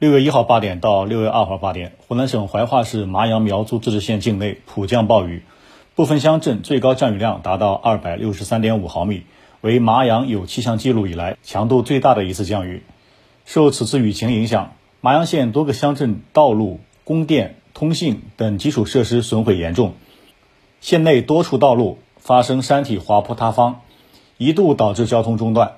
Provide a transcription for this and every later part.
六月一号八点到六月二号八点，湖南省怀化市麻阳苗族自治县境内普降暴雨，部分乡镇最高降雨量达到二百六十三点五毫米，为麻阳有气象记录以来强度最大的一次降雨。受此次雨情影响，麻阳县多个乡镇道路、供电、通信等基础设施损毁严重，县内多处道路发生山体滑坡塌方，一度导致交通中断。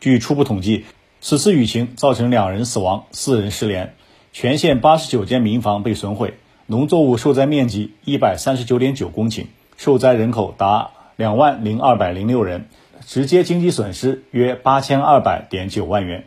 据初步统计。此次雨情造成两人死亡、四人失联，全县八十九间民房被损毁，农作物受灾面积一百三十九点九公顷，受灾人口达两万零二百零六人，直接经济损失约八千二百点九万元。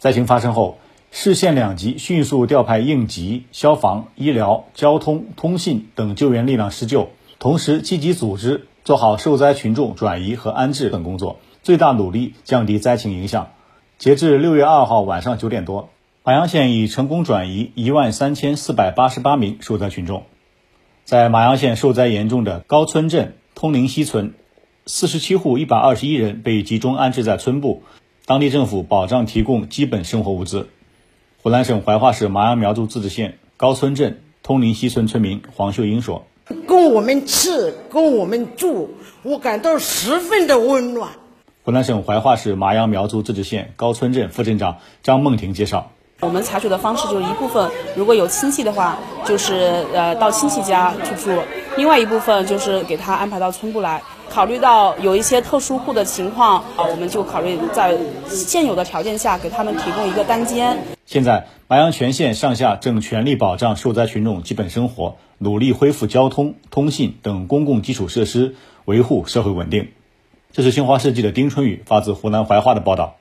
灾情发生后，市县两级迅速调派应急、消防、医疗、交通、通信等救援力量施救，同时积极组织做好受灾群众转移和安置等工作，最大努力降低灾情影响。截至六月二号晚上九点多，麻阳县已成功转移一万三千四百八十八名受灾群众。在麻阳县受灾严重的高村镇通灵溪村，四十七户一百二十一人被集中安置在村部，当地政府保障提供基本生活物资。湖南省怀化市麻阳苗族自治县高村镇通灵溪村村民黄秀英说：“供我们吃，供我们住，我感到十分的温暖。”湖南省怀化市麻阳苗族自治县高村镇副镇长张梦婷介绍：“我们采取的方式就是一部分，如果有亲戚的话，就是呃到亲戚家去住；另外一部分就是给他安排到村部来。考虑到有一些特殊户的情况啊，我们就考虑在现有的条件下给他们提供一个单间。现在，麻阳全县上下正全力保障受灾群众基本生活，努力恢复交通、通信等公共基础设施，维护社会稳定。”这是新华社记者丁春雨发自湖南怀化的报道。